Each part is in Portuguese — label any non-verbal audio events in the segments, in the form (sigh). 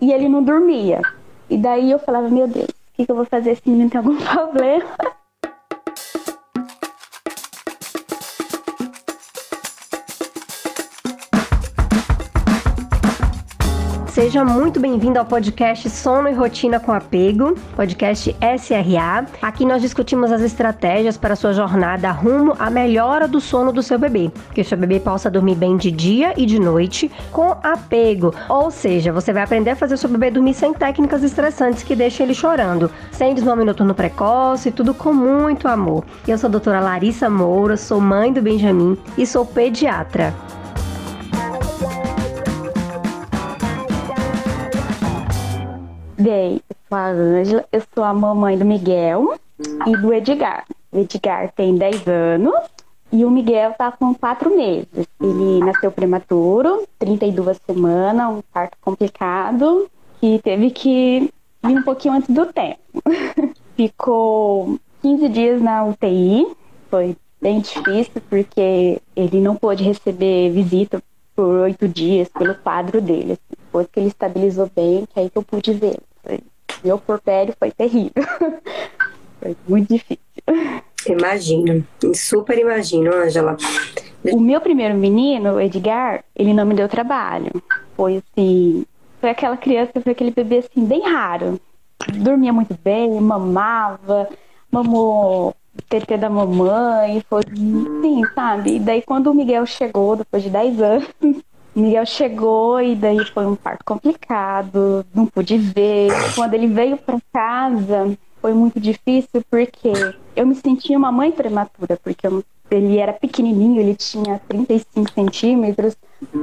e ele não dormia. E daí eu falava, meu Deus, o que, que eu vou fazer? Esse menino tem algum (laughs) problema? Seja muito bem-vindo ao podcast Sono e Rotina com Apego, podcast SRA. Aqui nós discutimos as estratégias para sua jornada rumo à melhora do sono do seu bebê, que o seu bebê possa dormir bem de dia e de noite com apego. Ou seja, você vai aprender a fazer o seu bebê dormir sem técnicas estressantes que deixem ele chorando, sem desmame noturno precoce, tudo com muito amor. Eu sou a doutora Larissa Moura, sou mãe do Benjamin e sou pediatra. Bem, eu sou a Ângela, eu sou a mamãe do Miguel e do Edgar. O Edgar tem 10 anos e o Miguel tá com 4 meses. Ele nasceu prematuro, 32 semanas, um parto complicado, que teve que vir um pouquinho antes do tempo. (laughs) Ficou 15 dias na UTI, foi bem difícil porque ele não pôde receber visita por oito dias pelo quadro dele. Depois que ele estabilizou bem, que aí que eu pude ver. Meu porpério foi terrível. (laughs) foi muito difícil. Imagino, super imagino, Angela. O meu primeiro menino, o Edgar, ele não me deu trabalho. Foi assim, foi aquela criança, foi aquele bebê assim, bem raro. Dormia muito bem, mamava, mamou TT da mamãe, foi assim, sabe? E daí quando o Miguel chegou, depois de 10 anos, Miguel chegou e daí foi um parto complicado, não pude ver. Quando ele veio para casa, foi muito difícil porque eu me sentia uma mãe prematura, porque eu, ele era pequenininho, ele tinha 35 centímetros,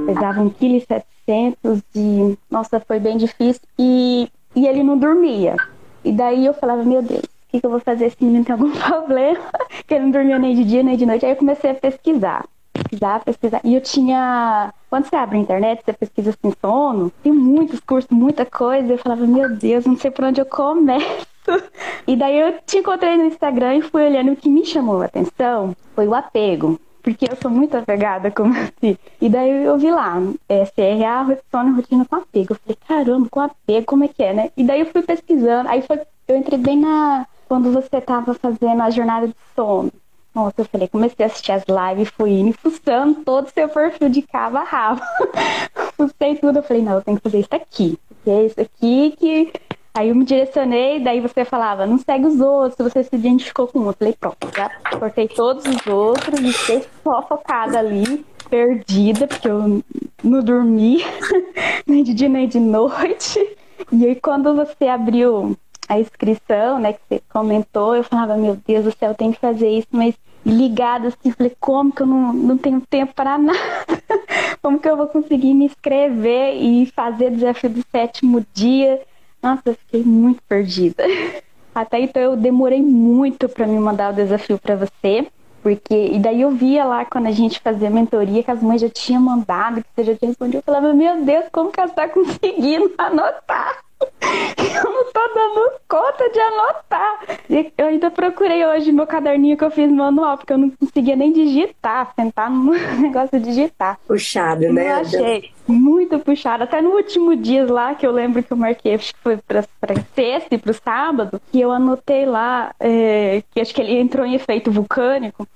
pesava 1,7 kg e, nossa, foi bem difícil. E, e ele não dormia. E daí eu falava, meu Deus, o que, que eu vou fazer? Esse menino tem algum (laughs) problema? que ele não dormia nem de dia nem de noite. Aí eu comecei a pesquisar pesquisar, pesquisar. E eu tinha. Quando você abre a internet, você pesquisa assim, sono, tem muitos cursos, muita coisa. Eu falava, meu Deus, não sei por onde eu começo. (laughs) E daí eu te encontrei no Instagram e fui olhando o que me chamou a atenção foi o apego. Porque eu sou muito apegada com (laughs) você. E daí eu vi lá, é, CRA, sono rotina com apego. Eu falei, caramba, com apego, como é que é, né? E daí eu fui pesquisando. Aí foi, eu entrei bem na. Quando você tava fazendo a jornada de sono. Nossa, eu falei, comecei a assistir as lives, fui indo fuçando todo o seu perfil de cabo a rabo. (laughs) Fucei tudo, eu falei, não, eu tenho que fazer isso aqui. Porque é isso aqui que. Aí eu me direcionei, daí você falava, não segue os outros, você se identificou com um. Eu falei, pronto, já cortei todos os outros e fiquei só focada ali, perdida, porque eu não dormi (laughs) nem de dia nem de noite. E aí quando você abriu a inscrição, né, que você comentou, eu falava, meu Deus do céu, eu tenho que fazer isso, mas ligada assim, falei, como que eu não, não tenho tempo para (laughs) nada? como que eu vou conseguir me inscrever e fazer o desafio do sétimo dia? Nossa, eu fiquei muito perdida. (laughs) Até então eu demorei muito para me mandar o desafio para você, porque e daí eu via lá quando a gente fazia mentoria que as mães já tinham mandado, que você já tinha respondido, eu falava, meu Deus, como que ela está (laughs) conseguindo anotar? Eu não tô dando conta de anotar. Eu ainda procurei hoje meu caderninho que eu fiz manual, porque eu não conseguia nem digitar, sentar no (laughs) negócio de digitar. Puxado, né? Eu achei muito puxado. Até no último dia lá, que eu lembro que eu marquei, acho que foi pra, pra sexta e pro sábado, que eu anotei lá, é, que acho que ele entrou em efeito vulcânico,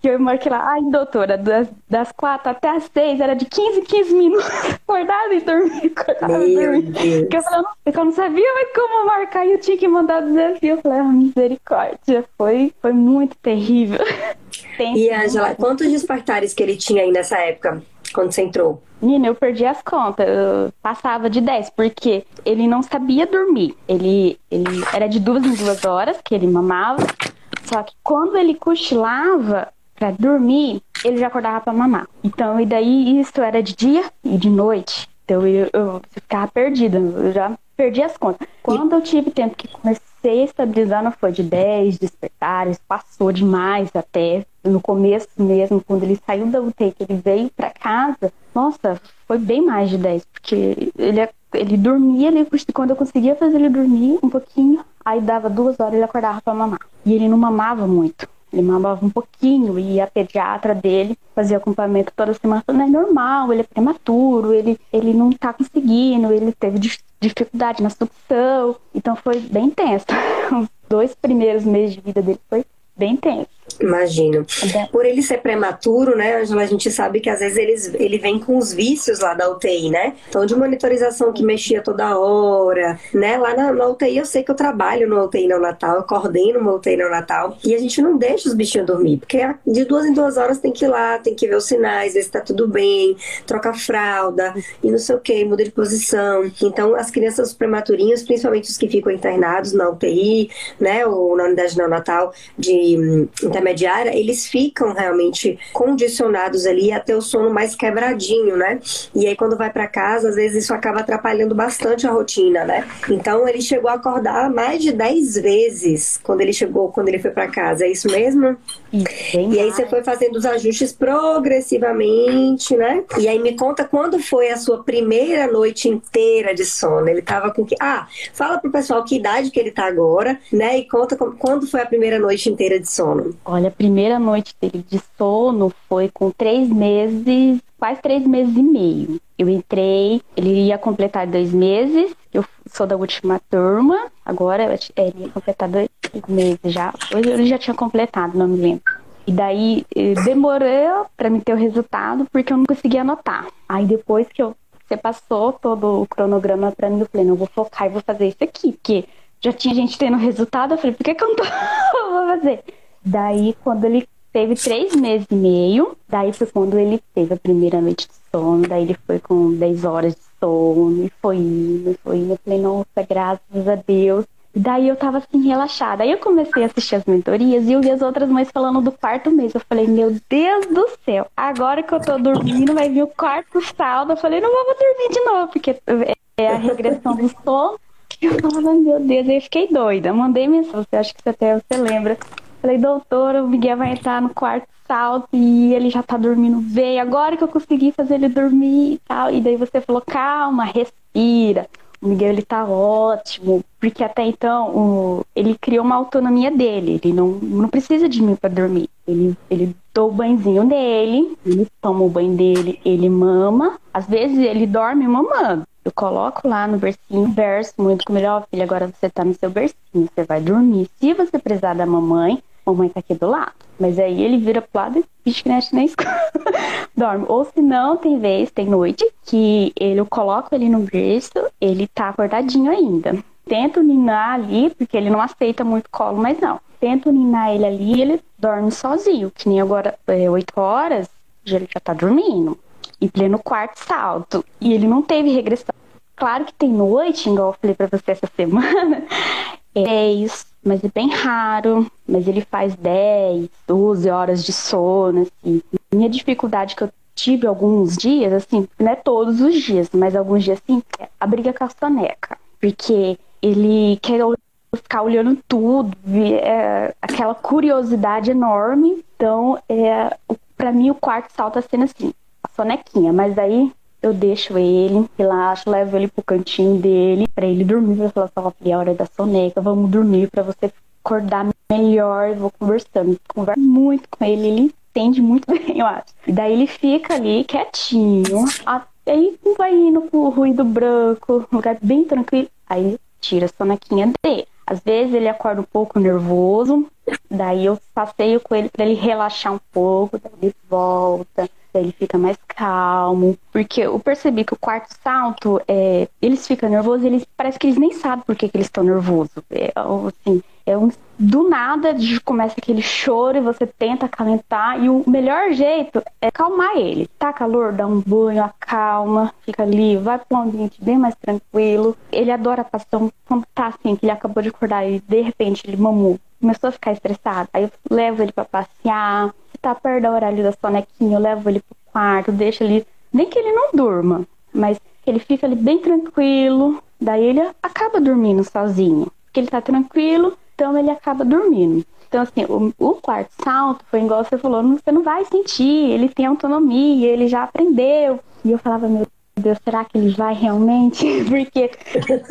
que eu marquei lá, ai, doutora, das, das quatro até as seis, era de 15 15 minutos, (laughs) acordada e dormir, acordada e. Porque eu, falei, eu não sabia mais como marcar e eu tinha que mandar o desafio. Eu falei, ah, misericórdia, foi, foi muito terrível. (laughs) e, Angela, quantos despertares que ele tinha aí nessa época, quando você entrou? Menina, eu perdi as contas. Eu passava de 10, porque ele não sabia dormir. Ele, ele era de duas em duas horas que ele mamava. Só que quando ele cochilava para dormir, ele já acordava para mamar. Então, e daí isso era de dia e de noite. Então eu, eu ficava perdida. Eu já perdi as contas. Quando eu tive tempo que comecei a estabilizar, não foi de 10 despertares, passou demais até. No começo mesmo, quando ele saiu da UTI, que ele veio para casa, nossa, foi bem mais de 10, porque ele, ele dormia, ele, quando eu conseguia fazer ele dormir um pouquinho, aí dava duas horas ele acordava para mamar. E ele não mamava muito. Ele mamava um pouquinho e a pediatra dele fazia acompanhamento toda semana, falando, é normal, ele é prematuro, ele, ele não tá conseguindo, ele teve dificuldade na sucção. Então foi bem tenso. (laughs) Os dois primeiros meses de vida dele foi bem tenso. Imagino. Por ele ser prematuro, né, Angela, a gente sabe que às vezes eles, ele vem com os vícios lá da UTI, né? Então, de monitorização que mexia toda hora, né? Lá na, na UTI, eu sei que eu trabalho no UTI Natal, eu coordeno uma UTI Natal, e a gente não deixa os bichinhos dormir, porque de duas em duas horas tem que ir lá, tem que ver os sinais, ver se tá tudo bem, trocar fralda, e não sei o que, muda de posição. Então, as crianças prematurinhas, principalmente os que ficam internados na UTI, né, ou na unidade neonatal de hum, intermediária, eles ficam realmente condicionados ali a ter o sono mais quebradinho, né? E aí quando vai para casa, às vezes isso acaba atrapalhando bastante a rotina, né? Então ele chegou a acordar mais de 10 vezes quando ele chegou, quando ele foi para casa. É isso mesmo? E aí você foi fazendo os ajustes progressivamente, né? E aí me conta quando foi a sua primeira noite inteira de sono. Ele tava com que. Ah, fala pro pessoal que idade que ele tá agora, né? E conta quando foi a primeira noite inteira de sono. Olha, a primeira noite dele de sono foi com três meses, quase três meses e meio. Eu entrei, ele ia completar dois meses, eu sou da última turma, agora é, ele ia completar dois meses já. Hoje ele já tinha completado, não me lembro. E daí eh, demorou para me ter o resultado porque eu não conseguia anotar. Aí depois que eu, você passou todo o cronograma para mim, eu falei, não, eu vou focar e vou fazer isso aqui, porque já tinha gente tendo resultado, eu falei, por que, que eu não tô... (laughs) vou fazer? Daí, quando ele teve três meses e meio, daí foi quando ele teve a primeira noite de sono, daí ele foi com 10 horas de sono, e foi indo, foi indo. Eu falei, nossa, graças a Deus. Daí eu tava assim, relaxada. Aí eu comecei a assistir as mentorias e eu vi as outras mães falando do quarto mês. Eu falei, meu Deus do céu, agora que eu tô dormindo, vai vir o quarto saldo. Eu falei, não vou dormir de novo, porque é a regressão do sono. Eu falava, meu Deus, aí eu fiquei doida. Mandei mensagem, acho que até você lembra. Falei, doutora, o Miguel vai entrar no quarto salto e ele já tá dormindo bem. Agora que eu consegui fazer ele dormir e tal. E daí você falou, calma, respira. O Miguel, ele tá ótimo. Porque até então, o, ele criou uma autonomia dele. Ele não, não precisa de mim para dormir. Ele, ele dou o banhozinho nele, ele toma o banho dele, ele mama. Às vezes ele dorme mamando. Eu coloco lá no bercinho, verso muito com ele, ó, filho, agora você tá no seu bercinho, você vai dormir. Se você precisar da mamãe, mamãe tá aqui do lado. Mas aí ele vira pro lado e bicho que na escola. (laughs) Dorme. Ou se não, tem vez, tem noite, que ele, eu coloco ele no berço, ele tá acordadinho ainda. Tento ninar ali, porque ele não aceita muito colo, mas não. Tento ninar ele ali e ele dorme sozinho. Que nem agora, é, 8 horas, ele já tá dormindo. Em pleno quarto salto. E ele não teve regressão. Claro que tem noite, igual eu falei pra você essa semana, (laughs) é isso mas é bem raro. Mas ele faz 10, 12 horas de sono, assim. Minha dificuldade que eu tive alguns dias, assim, não é todos os dias, mas alguns dias, assim, é a briga com a soneca. Porque ele quer ficar olhando tudo, é aquela curiosidade enorme. Então, é, para mim, o quarto salta sendo assim, a sonequinha. Mas aí eu deixo ele, relaxo, levo ele pro cantinho dele, para ele dormir. Falo assim, ó, é hora da soneca, vamos dormir para você acordar melhor. Vou conversando, converso muito com ele, ele entende muito (laughs) bem, eu acho. E daí ele fica ali quietinho, aí vai indo pro ruído branco, lugar bem tranquilo. Aí tira a sonequinha dele. Às vezes ele acorda um pouco nervoso, daí eu passeio com ele para ele relaxar um pouco, daí ele volta ele fica mais calmo. Porque eu percebi que o quarto salto, é, eles ficam nervosos, eles parece que eles nem sabem por que, que eles estão nervosos. É, assim, é um, do nada começa aquele choro e você tenta acalentar. E o melhor jeito é acalmar ele. Tá calor, dá um banho, acalma, fica ali, vai para um ambiente bem mais tranquilo. Ele adora a passão quando tá assim, que ele acabou de acordar e de repente ele mamou. Começou a ficar estressado. Aí eu levo ele para passear tá perto da horário da sonequinha, eu levo ele pro quarto, deixo ele. Nem que ele não durma, mas ele fica ali bem tranquilo. Daí ele acaba dormindo sozinho. Porque ele tá tranquilo, então ele acaba dormindo. Então, assim, o, o quarto salto foi igual você falou, você não vai sentir, ele tem autonomia, ele já aprendeu. E eu falava, meu Deus, será que ele vai realmente? (laughs) Porque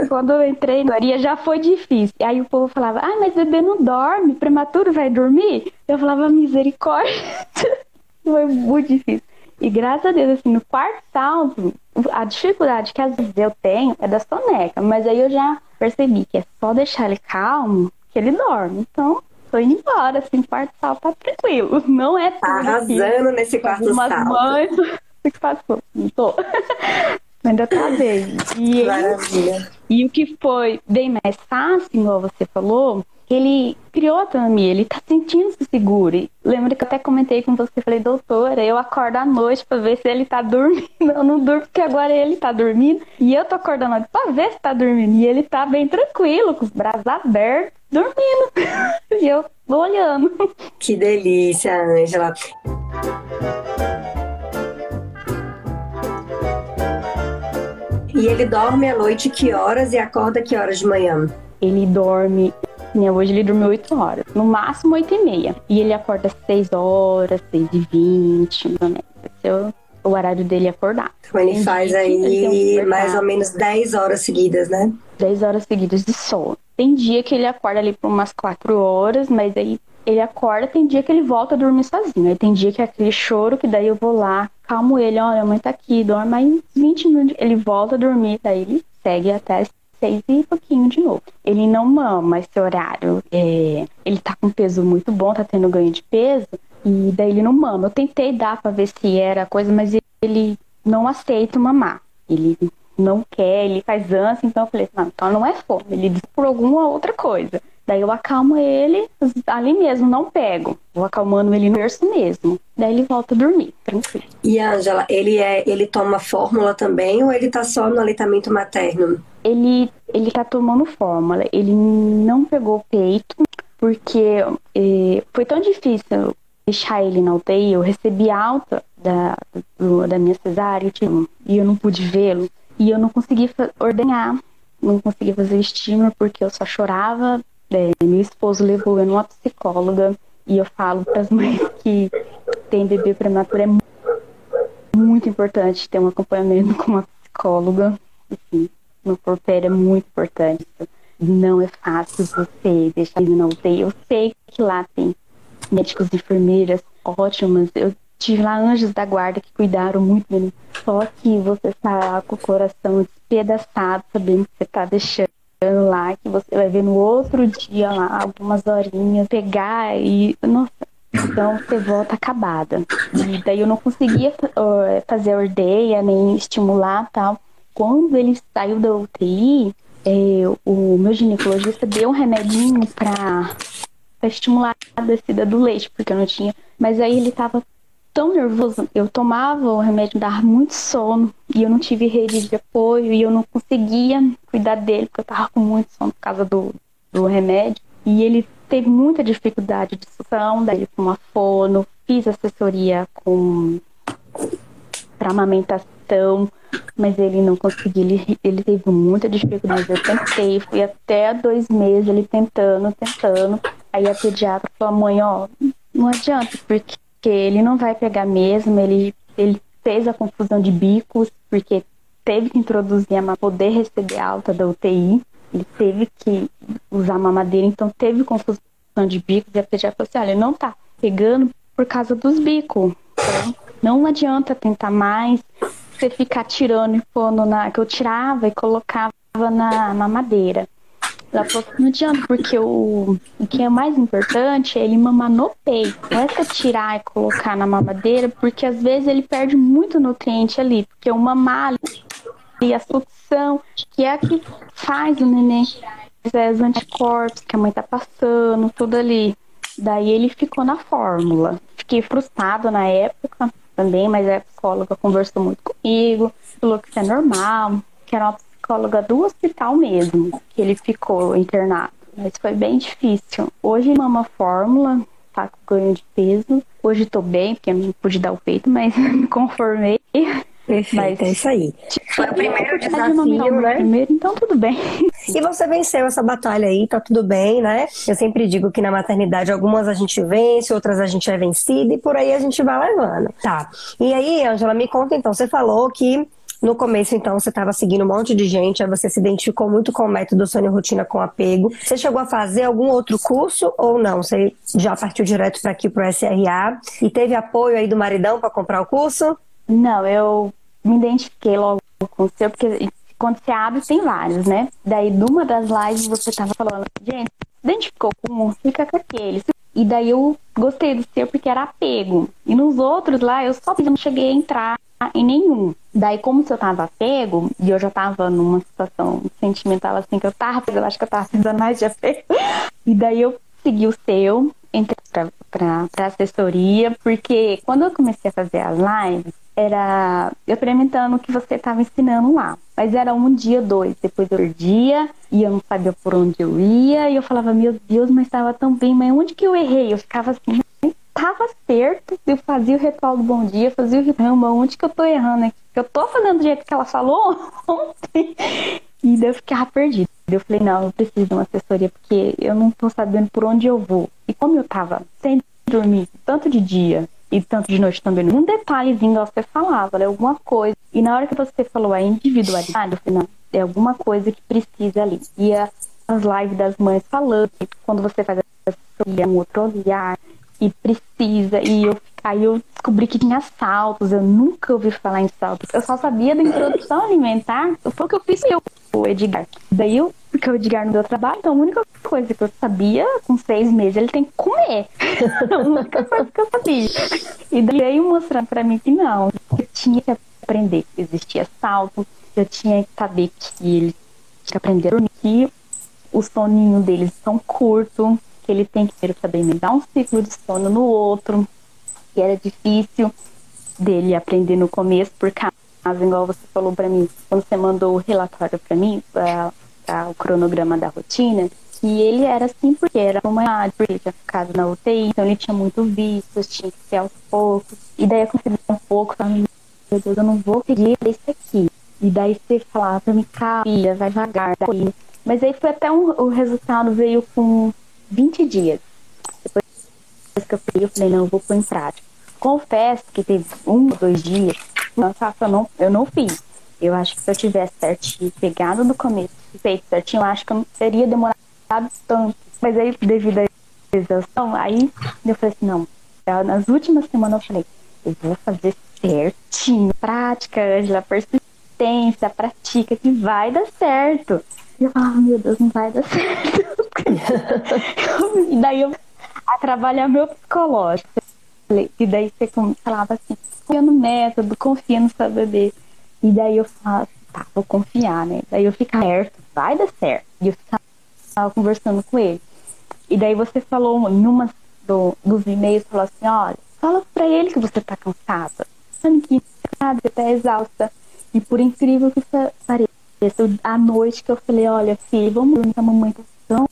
quando eu entrei na Maria já foi difícil. Aí o povo falava, ah, mas bebê não dorme, prematuro vai dormir? Eu falava, misericórdia. (laughs) foi muito difícil. E graças a Deus, assim, no quarto salto, a dificuldade que às vezes eu tenho é da soneca, mas aí eu já percebi que é só deixar ele calmo que ele dorme. Então, tô indo embora, assim, quarto salto tá tranquilo. Não é tudo. Tá arrasando nesse quarto salto. Mães, não tô. (laughs) Ainda tá bem. E, Maravilha. e o que foi bem mais fácil, igual você falou, ele criou a autonomia, ele tá sentindo-se seguro. E lembra que eu até comentei com você, falei, doutora, eu acordo à noite pra ver se ele tá dormindo. (laughs) Eu não durmo porque agora ele tá dormindo. E eu tô acordando à noite pra ver se tá dormindo. E ele tá bem tranquilo, com os braços abertos, dormindo. (laughs) e eu vou olhando. Que delícia, Ângela. E ele dorme à noite que horas e acorda que horas de manhã? Ele dorme né, hoje ele dorme 8 horas, no máximo 8 e meia. E ele acorda às 6 horas, 6 e 20, mais ou menos. Esse é o, o horário dele acordar. Então ele Tem faz aí um mais ou menos 10 horas seguidas, né? 10 horas seguidas de sono. Tem dia que ele acorda ali por umas 4 horas, mas aí ele acorda, tem dia que ele volta a dormir sozinho. Aí tem dia que é aquele choro que daí eu vou lá, calmo ele, olha, a mãe tá aqui, dorme mais 20 minutos, ele volta a dormir, daí ele segue até seis e pouquinho de novo. Ele não mama esse horário. É, ele tá com peso muito bom, tá tendo ganho de peso, e daí ele não mama. Eu tentei dar pra ver se era coisa, mas ele não aceita mamar. Ele não quer, ele faz ânsia, então eu falei, não, então não é fome, ele diz por alguma outra coisa. Daí eu acalmo ele ali mesmo, não pego. Vou acalmando ele no berço mesmo. Daí ele volta a dormir, tranquilo. E Ângela, ele é, ele toma fórmula também ou ele tá só no aleitamento materno? Ele ele tá tomando fórmula. Ele não pegou peito porque eh, foi tão difícil deixar ele na UTI. Eu recebi alta da, do, da minha cesárea tipo, e eu não pude vê-lo. E eu não consegui ordenhar, não consegui fazer estímulo porque eu só chorava é, meu esposo levou eu numa psicóloga e eu falo para as mães que tem bebê prematuro é muito importante ter um acompanhamento com uma psicóloga. Assim, no porpério é muito importante. Não é fácil você deixar ele na UTI. Eu sei que lá tem médicos e enfermeiras ótimas. Eu tive lá anjos da guarda que cuidaram muito bem. Só que você está com o coração despedaçado, sabendo que você está deixando lá, que você vai ver no outro dia lá, algumas horinhas, pegar e. Nossa, então você volta acabada. E daí eu não conseguia fazer ordeia, nem estimular tal. Quando ele saiu da UTI, é, o meu ginecologista deu um remedinho pra, pra estimular a descida do leite, porque eu não tinha. Mas aí ele tava tão nervoso. Eu tomava o remédio, dava muito sono e eu não tive rede de apoio e eu não conseguia cuidar dele porque eu tava com muito sono por causa do, do remédio. E ele teve muita dificuldade de sução, daí com uma fono, fiz assessoria com para amamentação, mas ele não conseguiu, ele, ele teve muita dificuldade. Eu tentei, fui até dois meses ele tentando, tentando. Aí a pediatra falou, mãe, ó, não adianta, porque porque ele não vai pegar mesmo, ele, ele fez a confusão de bicos, porque teve que introduzir a poder receber alta da UTI, ele teve que usar mamadeira, então teve confusão de bicos, e a pediatra falou assim, olha, não tá pegando por causa dos bicos, então não adianta tentar mais, você ficar tirando e pondo na, que eu tirava e colocava na mamadeira. Ela falou que não adianta, porque o, o que é mais importante é ele mamar no peito. Não é você tirar e colocar na mamadeira, porque às vezes ele perde muito nutriente ali. Porque o mamar e a sucção, que é a que faz o neném é, os anticorpos que a mãe tá passando, tudo ali. Daí ele ficou na fórmula. Fiquei frustrado na época também, mas a psicóloga conversou muito comigo, falou que isso é normal, que era uma psicóloga do hospital mesmo, que ele ficou internado. Mas foi bem difícil. Hoje mama fórmula, tá com ganho de peso. Hoje tô bem, porque eu não pude dar o peito, mas (laughs) me conformei. Perfeito, mas, é isso aí. Foi o primeiro desafio, né? Primeiro, então tudo bem. E você venceu essa batalha aí, tá tudo bem, né? Eu sempre digo que na maternidade algumas a gente vence, outras a gente é vencida e por aí a gente vai levando. Tá. E aí, Angela, me conta então, você falou que No começo, então, você estava seguindo um monte de gente, aí você se identificou muito com o método e Rotina com Apego. Você chegou a fazer algum outro curso ou não? Você já partiu direto para aqui para o SRA e teve apoio aí do maridão para comprar o curso? Não, eu me identifiquei logo com o seu, porque quando você abre tem vários, né? Daí, numa das lives, você tava falando, gente, identificou com um, fica com aquele. E daí eu gostei do seu porque era apego. E nos outros lá, eu só não cheguei a entrar em nenhum. Daí, como se eu tava apego, e eu já tava numa situação sentimental assim, que eu tava, eu acho que eu tava precisando mais de apego. E daí eu segui o seu, entrei pra, pra, pra assessoria, porque quando eu comecei a fazer as lives, era eu experimentando o que você estava ensinando lá. Mas era um dia, dois. Depois eu perdia e eu não sabia por onde eu ia. E eu falava, meu Deus, mas estava tão bem. Mas onde que eu errei? Eu ficava assim, estava certo. Eu fazia o ritual do bom dia, fazia o ritual, onde que eu tô errando aqui? Eu tô fazendo do jeito que ela falou (laughs) ontem. E daí eu ficava perdida. Eu falei, não, eu preciso de uma assessoria, porque eu não tô sabendo por onde eu vou. E como eu tava sem dormir, tanto de dia e tanto de noite também, um detalhezinho você falava, né, alguma coisa. E na hora que você falou a individualidade, eu falei, não, é alguma coisa que precisa ali. E as lives das mães falando, quando você faz a um outro olhar, e precisa, e eu, aí eu descobri que tinha saltos, eu nunca ouvi falar em saltos, eu só sabia da introdução alimentar, foi o que eu fiz eu, o Edgar. Daí eu, porque o Edgar não deu trabalho, então a única coisa que eu sabia, com seis meses, ele tem que comer. (laughs) a única coisa que eu sabia. E daí mostrando pra mim que não, eu tinha que aprender que existia salto, eu tinha que saber que ele tinha que aprender a dormir, que o soninho deles são curto, que ele tem que ter também dar um ciclo de sono no outro, que era difícil dele aprender no começo, por causa, igual você falou para mim, quando você mandou o relatório para mim, pra, pra, o cronograma da rotina, que ele era assim porque era uma porque ele tinha ficado na UTI, então ele tinha muito vício, tinha que ser aos poucos. E daí eu consegui um pouco, falando, meu Deus, eu não vou seguir isso aqui. E daí você falava pra mim, calma, filha, vai devagar. Daí. Mas aí foi até um, o resultado veio com 20 dias. Depois que eu peguei, eu falei, não, eu vou pôr em prática. Confesso que teve um ou dois dias, nossa, eu não, eu não fiz. Eu acho que se eu tivesse certinho, pegado no começo, feito certinho, eu acho que eu não teria demorado tanto. Mas aí, devido à exaustão, aí eu falei assim, não. Nas últimas semanas eu falei, eu vou fazer certinho. Prática, Angela, persistência, pratica, que vai dar certo. E eu falava, meu Deus, não vai dar (laughs) certo. (laughs) e daí eu a trabalhar meu psicológico. E daí você falava assim, confia no método, confia no seu bebê. E daí eu falava, tá, vou confiar, né? Daí eu ficava certo, vai dar certo. E eu ficava conversando com ele. E daí você falou em uma do, dos e-mails, falou assim, olha, fala pra ele que você tá cansada. Que você tá exausta. E por incrível que pareça, à noite que eu falei, olha, filho, vamos dormir, a mamãe tá tão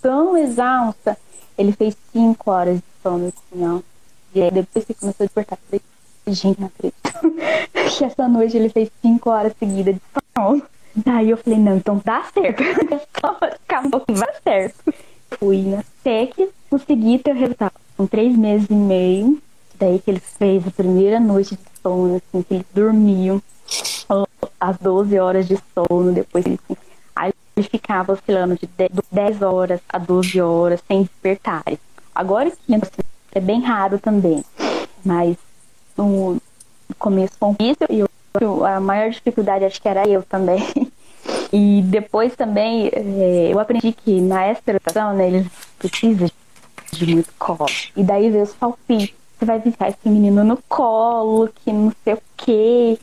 tão exausta. Ele fez cinco horas de sono, assim, ó. E aí depois que começou a despertar, falei, gente, não acredito. (laughs) que essa noite ele fez cinco horas seguidas de sono. Daí eu falei, não, então dá certo. (laughs) Acabou que vai certo. Fui na SEC, consegui ter o resultado. Com três meses e meio, daí que ele fez a primeira noite de sono, assim, que eles dormiam as 12 horas de sono, depois ele assim, ele ficava oscilando de 10 horas a 12 horas sem despertar. Agora que é bem raro também, mas no começo foi difícil e eu, a maior dificuldade acho que era eu também. (laughs) E depois também é, eu aprendi que na exploração, né, eles precisam de muito colo. E daí veio os palpites. Você vai visitar esse menino no colo, que não sei o quê.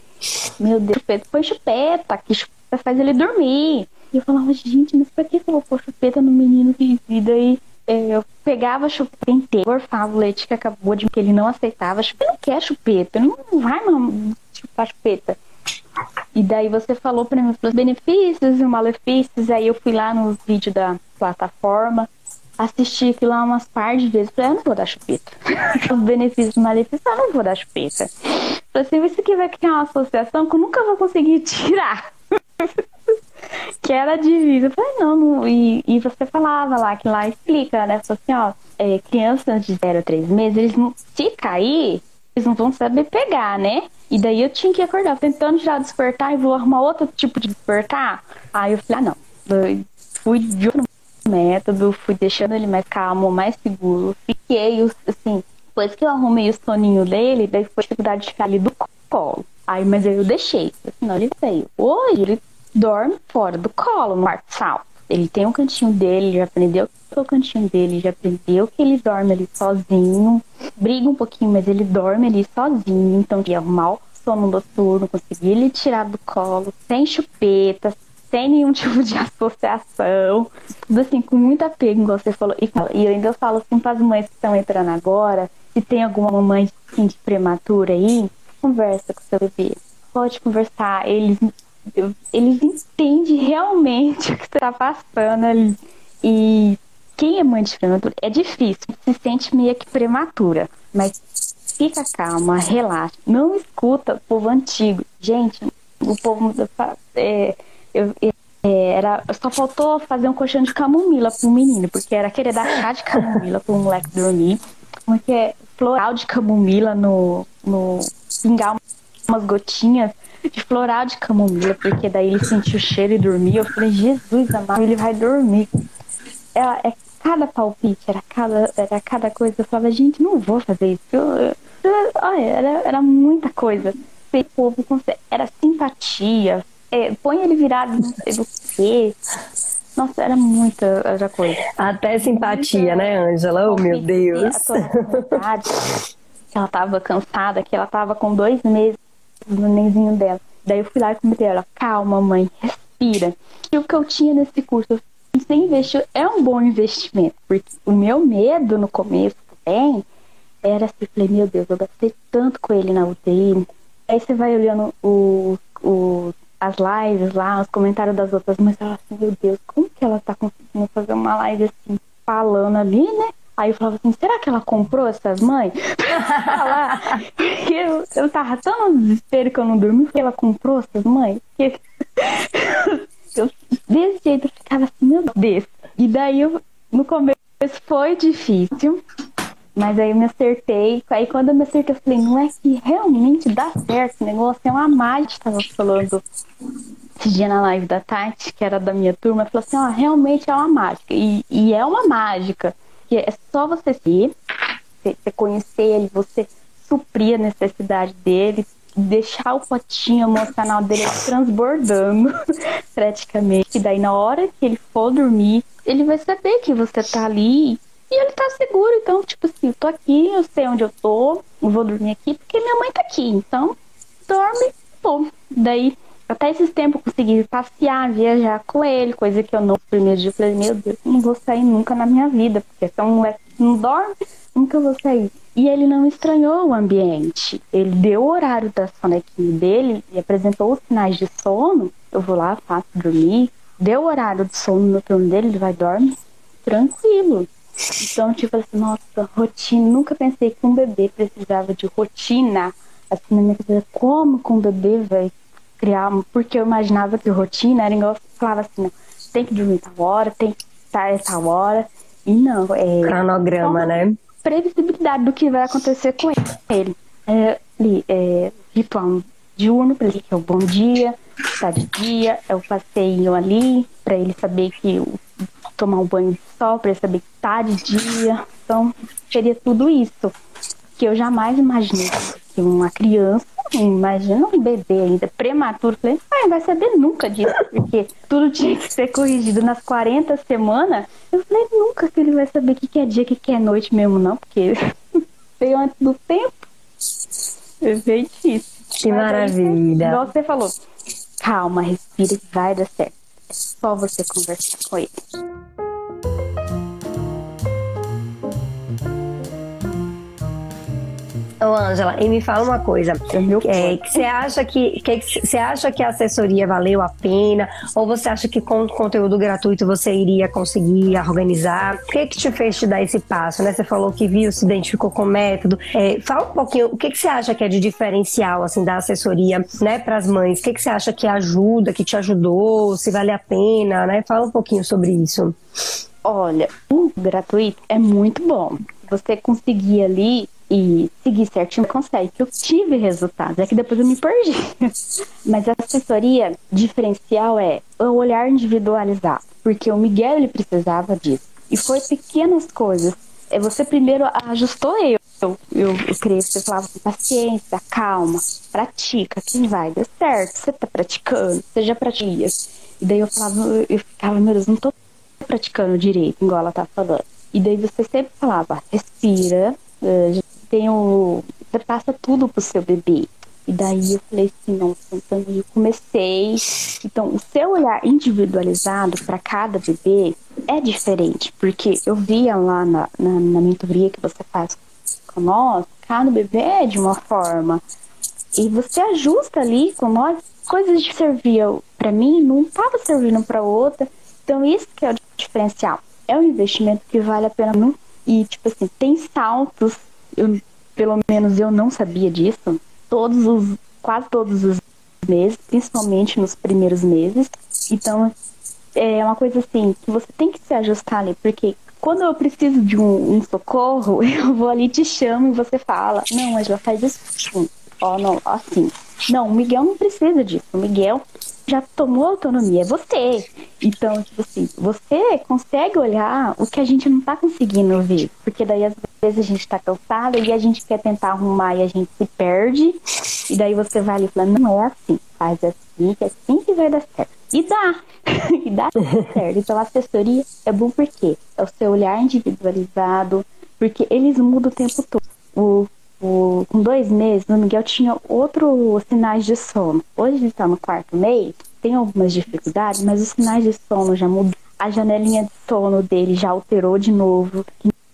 Meu Deus, chupeta. Põe chupeta, que chupeta faz ele dormir. E eu falava, gente, mas pra que eu vou pôr chupeta no menino que E daí é, eu pegava chupeta inteira, gorfava o leite que acabou de que ele não aceitava. Chupeta não quer chupeta, não vai chupar chupeta. E daí você falou para mim os benefícios e os malefícios. Aí eu fui lá nos vídeos da plataforma, assisti aquilo lá umas par de vezes. Falei, eu não vou dar chupeta. (laughs) os benefícios e malefícios, eu não vou dar chupeta. Falei assim, isso aqui vai criar uma associação que eu nunca vou conseguir (laughs) tirar que era difícil. Eu falei, não, não. E, e você falava lá, que lá explica, né? Falei assim, ó, é, crianças de 0 a 3 meses, eles não, se cair, eles não vão saber pegar, né? E daí eu tinha que acordar, tentando já despertar e vou arrumar outro tipo de despertar. Aí eu falei, ah, não. Eu fui de outro método, fui deixando ele mais calmo, mais seguro. Fiquei, assim, depois que eu arrumei o soninho dele, daí foi dificuldade de ficar ali do colo. Aí, mas eu deixei, senão ele veio. Hoje ele dorme fora do colo, no quarto. Ele tem um cantinho dele, já aprendeu que é o cantinho dele, já aprendeu que ele dorme ali sozinho. Briga um pouquinho, mas ele dorme ali sozinho. Então, ia arrumar o sono noturno, conseguir ele tirar do colo, sem chupeta, sem nenhum (laughs) tipo de associação. Tudo assim, com muito apego, igual você falou. E, e eu ainda falo assim para as mães que estão entrando agora, se tem alguma mãe assim, de prematura aí, conversa com seu bebê. Pode conversar, eles eles entendem realmente (laughs) o que está passando ali. E quem é mãe de prematura é difícil, se sente meio que prematura, mas fica calma, relaxa, não escuta o povo antigo. Gente, o povo é, eu, é, era, só faltou fazer um colchão de camomila pro menino, porque era querer dar chá de camomila pro moleque dormir, porque floral de camomila no, no pingar umas gotinhas de floral de camomila, porque daí ele sentiu o cheiro e dormiu. Eu falei, Jesus amado, ele vai dormir. É, é cada palpite, era cada, era cada coisa. Eu falava, gente, não vou fazer isso. Eu, eu, olha, era, era muita coisa. O povo era simpatia. É, põe ele virado não sei quê. Nossa, era muita era coisa. Até simpatia, muita, né, Ângela? Oh, meu Deus. que ela tava cansada, que ela tava com dois meses no nenzinho dela. Daí eu fui lá e comentei ela, calma, mãe, respira. E o que eu tinha nesse curso, você investiu, é um bom investimento, porque o meu medo no começo também era assim, falei, meu Deus, eu gastei tanto com ele na UTI. Aí você vai olhando o, o, as lives lá, os comentários das outras mães, ela assim, meu Deus, como que ela tá conseguindo fazer uma live assim, falando ali, né? Aí eu falava assim, será que ela comprou essas mães? (laughs) eu, eu tava tão no desespero que eu não dormi, porque ela comprou essas mães. Que (laughs) eu, desse jeito eu ficava assim, meu Deus. E daí eu, no começo foi difícil, mas aí eu me acertei. Aí quando eu me acertei, eu falei, não é que realmente dá certo esse negócio, é uma mágica, tava falando esse dia na live da Tati, que era da minha turma, falou assim, ó, realmente é uma mágica. E, e é uma mágica que é só você ser, você conhecer ele, você suprir a necessidade dele, deixar o potinho emocional dele transbordando (laughs) praticamente. E daí na hora que ele for dormir, ele vai saber que você tá ali e ele tá seguro. Então, tipo assim, eu tô aqui, eu sei onde eu tô, eu vou dormir aqui porque minha mãe tá aqui. Então, dorme, pô. Daí até esses tempos eu consegui passear, viajar com ele, coisa que eu não. Primeiro dia eu falei, meu Deus, não vou sair nunca na minha vida, porque se é um moleque que não dorme, nunca vou sair. E ele não estranhou o ambiente. Ele deu o horário da sonequinha dele e apresentou os sinais de sono. Eu vou lá, faço dormir. Deu o horário de sono no turno dele, ele vai dormir tranquilo. Então, tipo assim, nossa, rotina. Nunca pensei que um bebê precisava de rotina. Assim, na minha cabeça, como com um bebê vai criar, porque eu imaginava que rotina era igual, falava assim, não, tem que dormir tal hora, tem que estar essa hora, e não, é... Cronograma, né? Previsibilidade do que vai acontecer com ele. É, é, ritual diurno, para ele que é o bom dia, tá de dia, é o passeio ali, para ele saber que tomar um banho de sol, para saber que tá de dia. Então, seria tudo isso que eu jamais imaginei que uma criança Imagina um bebê ainda prematuro. Falei, ah, não vai saber nunca disso, porque tudo tinha que ser corrigido nas 40 semanas. Eu falei, nunca que ele vai saber o que, é dia, o que, é noite mesmo, não, porque (laughs) veio antes do tempo. Bem difícil. Que Mas maravilha. Aí, igual você falou, calma, respira que vai dar certo. É só você conversar com ele. Ô, Ângela, e me fala uma coisa. É, que você acha que, que você acha que a assessoria valeu a pena? Ou você acha que com conteúdo gratuito você iria conseguir organizar? O que que te fez te dar esse passo? Né? Você falou que viu, se identificou com o método. É, fala um pouquinho, o que, que você acha que é de diferencial assim da assessoria né, para as mães? O que, que você acha que ajuda, que te ajudou, se vale a pena? Né? Fala um pouquinho sobre isso. Olha, o gratuito é muito bom. Você conseguir ali e seguir certinho, consegue. Eu tive resultados, é que depois eu me perdi. (laughs) Mas a assessoria diferencial é o olhar individualizado, porque o Miguel ele precisava disso. E foi pequenas coisas. É você primeiro ajustou eu. Eu, eu, eu você falava com paciência, calma, pratica, quem vai, deu certo, você tá praticando, você já pratica. E daí eu falava, eu ficava, meu Deus, não tô praticando direito, igual ela tá falando. E daí você sempre falava, respira, uh, tem o. Passa tudo pro seu bebê. E daí eu falei assim, nossa, então eu comecei. Então, o seu olhar individualizado para cada bebê é diferente, porque eu via lá na, na, na mentoria que você faz com nós, cada bebê é de uma forma. E você ajusta ali com nós, coisas que serviam para mim não estava servindo para outra. Então, isso que é o diferencial. É um investimento que vale a pena. E, tipo assim, tem saltos. Eu, pelo menos eu não sabia disso todos os, quase todos os meses, principalmente nos primeiros meses. Então, é uma coisa assim, que você tem que se ajustar ali, porque quando eu preciso de um, um socorro, (laughs) eu vou ali, te chamo e você fala, não, Angela, faz isso, ó, não, assim. Não, o Miguel não precisa disso, o Miguel já tomou autonomia, é você. Então, tipo assim, você consegue olhar o que a gente não tá conseguindo ver. Porque daí às vezes a gente tá cansada e a gente quer tentar arrumar e a gente se perde. E daí você vai ali falando, não é assim, faz assim, que é assim que vai dar certo. E dá, (laughs) e dá certo. Então a assessoria é bom porque é o seu olhar individualizado, porque eles mudam o tempo todo. O com dois meses, o Miguel tinha outros sinais de sono. Hoje ele está no quarto mês, tem algumas dificuldades, mas os sinais de sono já mudou. A janelinha de sono dele já alterou de novo.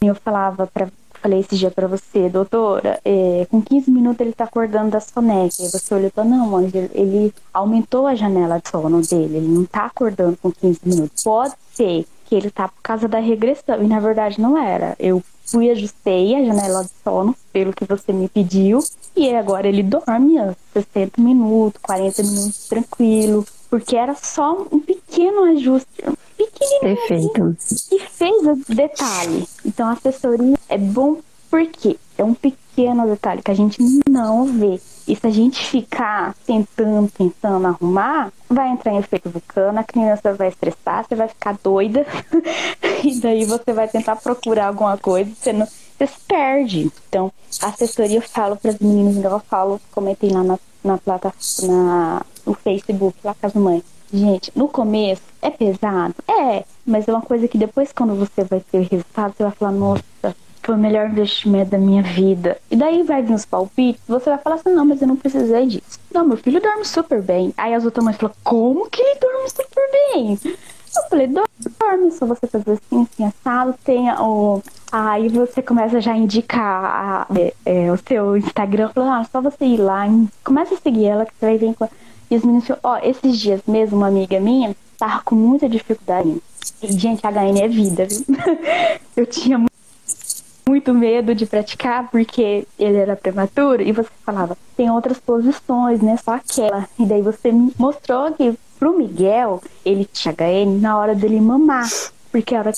Eu falava para falei esse dia para você, doutora, é, com 15 minutos ele tá acordando da soneca. E você olhou e falou, não, mãe, ele aumentou a janela de sono dele, ele não tá acordando com 15 minutos. Pode ser que ele tá por causa da regressão, e na verdade não era. Eu fui, ajustei a janela de sono, pelo que você me pediu, e agora ele dorme 60 minutos, 40 minutos tranquilo, porque era só um pequeno ajuste, um pequenininho Perfeito. que fez o detalhe. Então a assessoria é bom porque é um pequeno detalhe que a gente não vê. E se a gente ficar tentando, tentando arrumar, vai entrar em efeito vulcano, a criança vai estressar, você vai ficar doida, (laughs) e daí você vai tentar procurar alguma coisa, você, não, você se perde. Então, assessoria eu falo para as meninas, eu falo, comentei lá na, na plataforma, no Facebook, lá com as mães. Gente, no começo é pesado? É, mas é uma coisa que depois, quando você vai ter resultado, você vai falar, nossa, foi o melhor investimento da minha vida. E daí vai vir os palpites, você vai falar assim, não, mas eu não precisei disso. Não, meu filho dorme super bem. Aí as outras mães falam, como que ele dorme super bem? Eu falei, dorme, só você fazer assim, assim, assado, tem o... Aí você começa já a indicar a, é, é, o seu Instagram, falando, ah, só você ir lá, começa a seguir ela, que você vai ver... E os meninos ó, esses dias mesmo, uma amiga minha tava com muita dificuldade. E, gente, HN é vida, viu? (laughs) eu tinha muito medo de praticar porque ele era prematuro e você falava, tem outras posições, né? Só aquela. E daí você me mostrou que pro Miguel, ele tinha HN na hora dele mamar. Porque a hora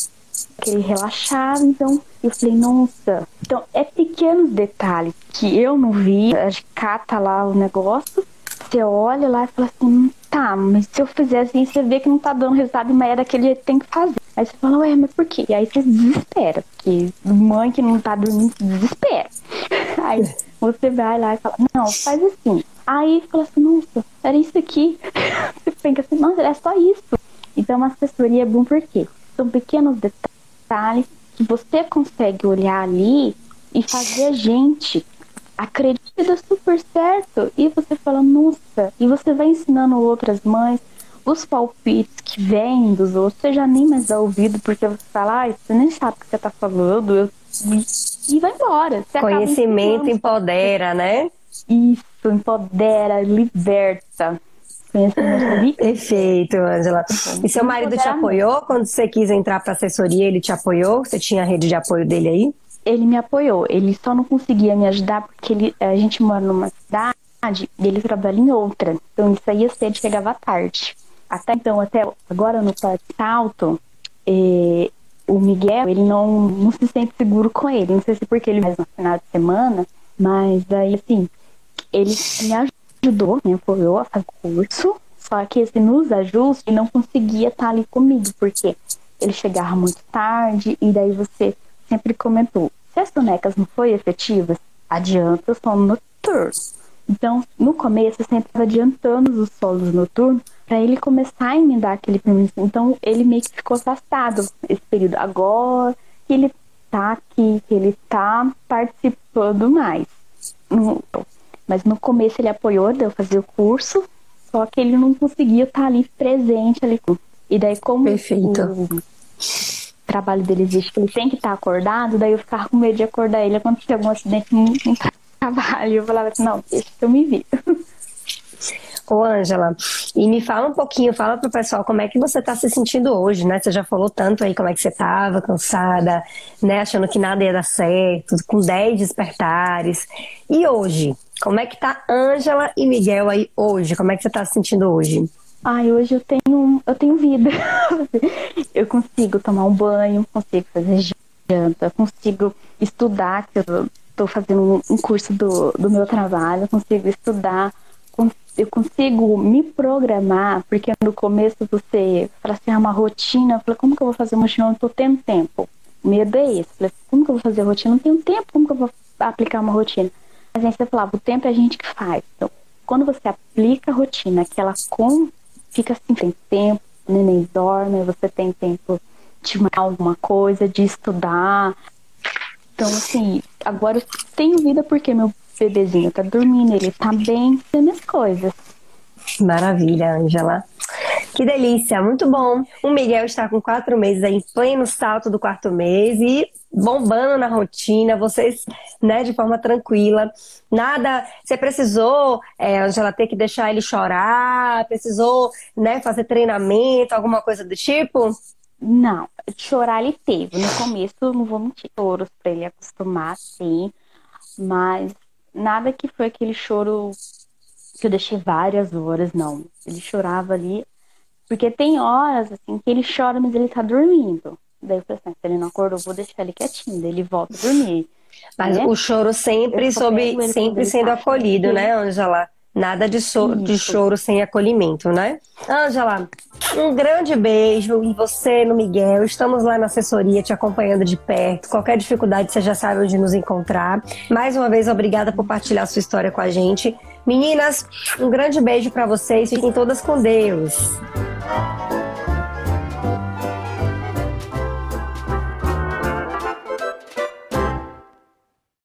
que ele relaxava, então eu falei, nossa. Então é pequenos detalhes que eu não vi. A gente cata lá o negócio, você olha lá e fala assim, tá, mas se eu fizer assim, você vê que não tá dando resultado, mas é daquele jeito que tem que fazer. Aí você fala, ué, mas por quê? E aí você desespera, porque mãe que não tá dormindo se desespera. (laughs) Aí você vai lá e fala, não, faz assim. Aí fala assim, nossa, era isso aqui. (laughs) Você pensa assim, nossa, é só isso. Então uma assessoria é bom porque são pequenos detalhes que você consegue olhar ali e fazer a gente acredita super certo. E você fala, nossa, e você vai ensinando outras mães os palpites que vêm dos outros, você já nem mais dá ouvido, porque você fala, ah, você nem sabe o que você tá falando, eu... e vai embora. Você Conhecimento empodera, né? Isso, empodera, liberta. (laughs) Perfeito, Angela. E seu marido te apoiou quando você quis entrar para assessoria? Ele te apoiou? Você tinha a rede de apoio dele aí? Ele me apoiou. Ele só não conseguia me ajudar porque ele, a gente mora numa cidade e ele trabalha em outra. Então ele saía cedo e chegava tarde. Até então, até agora no quarto alto, eh, o Miguel, ele não, não se sente seguro com ele. Não sei se porque ele faz no final de semana, mas aí, assim, ele me ajudou, me apoiou a fazer curso. Só que assim, nos ajustes não conseguia estar ali comigo, porque ele chegava muito tarde, e daí você sempre comentou: se as bonecas não foram efetivas, adianta o sono noturno. Então, no começo, eu sempre estava adiantando os solos noturnos para ele começar a emendar aquele primeiro. Então, ele meio que ficou afastado esse período. Agora que ele tá aqui, que ele tá participando mais. Mas no começo ele apoiou, deu fazer o curso, só que ele não conseguia estar ali presente ali. E daí, como Perfeito. o trabalho dele existe, que ele tem que estar acordado, daí eu ficava com medo de acordar ele acontecer algum acidente no, (laughs) trabalho. Eu falava assim, não, deixa que eu me viro. Ô, Ângela, e me fala um pouquinho, fala pro pessoal como é que você tá se sentindo hoje, né? Você já falou tanto aí como é que você tava, cansada, né? Achando que nada ia dar certo, com 10 despertares. E hoje? Como é que tá Ângela e Miguel aí hoje? Como é que você tá se sentindo hoje? Ai, hoje eu tenho, eu tenho vida. (laughs) eu consigo tomar um banho, consigo fazer janta, consigo estudar, que eu estou fazendo um curso do, do meu trabalho, consigo estudar, eu consigo me programar, porque no começo você assim, ah, uma rotina, eu falei, como que eu vou fazer uma rotina? Eu não tô tendo tempo. O medo é esse. Eu falei, como que eu vou fazer rotina? Não tenho tempo, como que eu vou aplicar uma rotina? Mas aí você falava, o tempo é a gente que faz. Então, quando você aplica a rotina, que ela fica assim, tem tempo, o neném dorme, você tem tempo de alguma coisa, de estudar. Então, assim, agora eu tenho vida porque meu bebezinho tá dormindo, ele tá bem, tem minhas coisas. Maravilha, Angela. Que delícia, muito bom. O Miguel está com quatro meses aí, em pleno salto do quarto mês e bombando na rotina, vocês, né, de forma tranquila. Nada, você precisou, é, Angela, ter que deixar ele chorar, precisou, né, fazer treinamento, alguma coisa do tipo? Não, chorar ele teve. No começo, não vou mentir, choros para ele acostumar, sim. Mas nada que foi aquele choro que eu deixei várias horas, não. Ele chorava ali. Porque tem horas, assim, que ele chora, mas ele tá dormindo. Daí eu falei assim, se ele não acordou, eu vou deixar ele quietinho. Daí ele volta a dormir. Mas né? o choro sempre, sob, sempre sendo tá acolhido, né, Angela? Nada de, so de choro sem acolhimento, né? Ângela, um grande beijo em você, no Miguel. Estamos lá na assessoria te acompanhando de perto. Qualquer dificuldade, você já sabe onde nos encontrar. Mais uma vez, obrigada por partilhar sua história com a gente. Meninas, um grande beijo para vocês. Fiquem todas com Deus.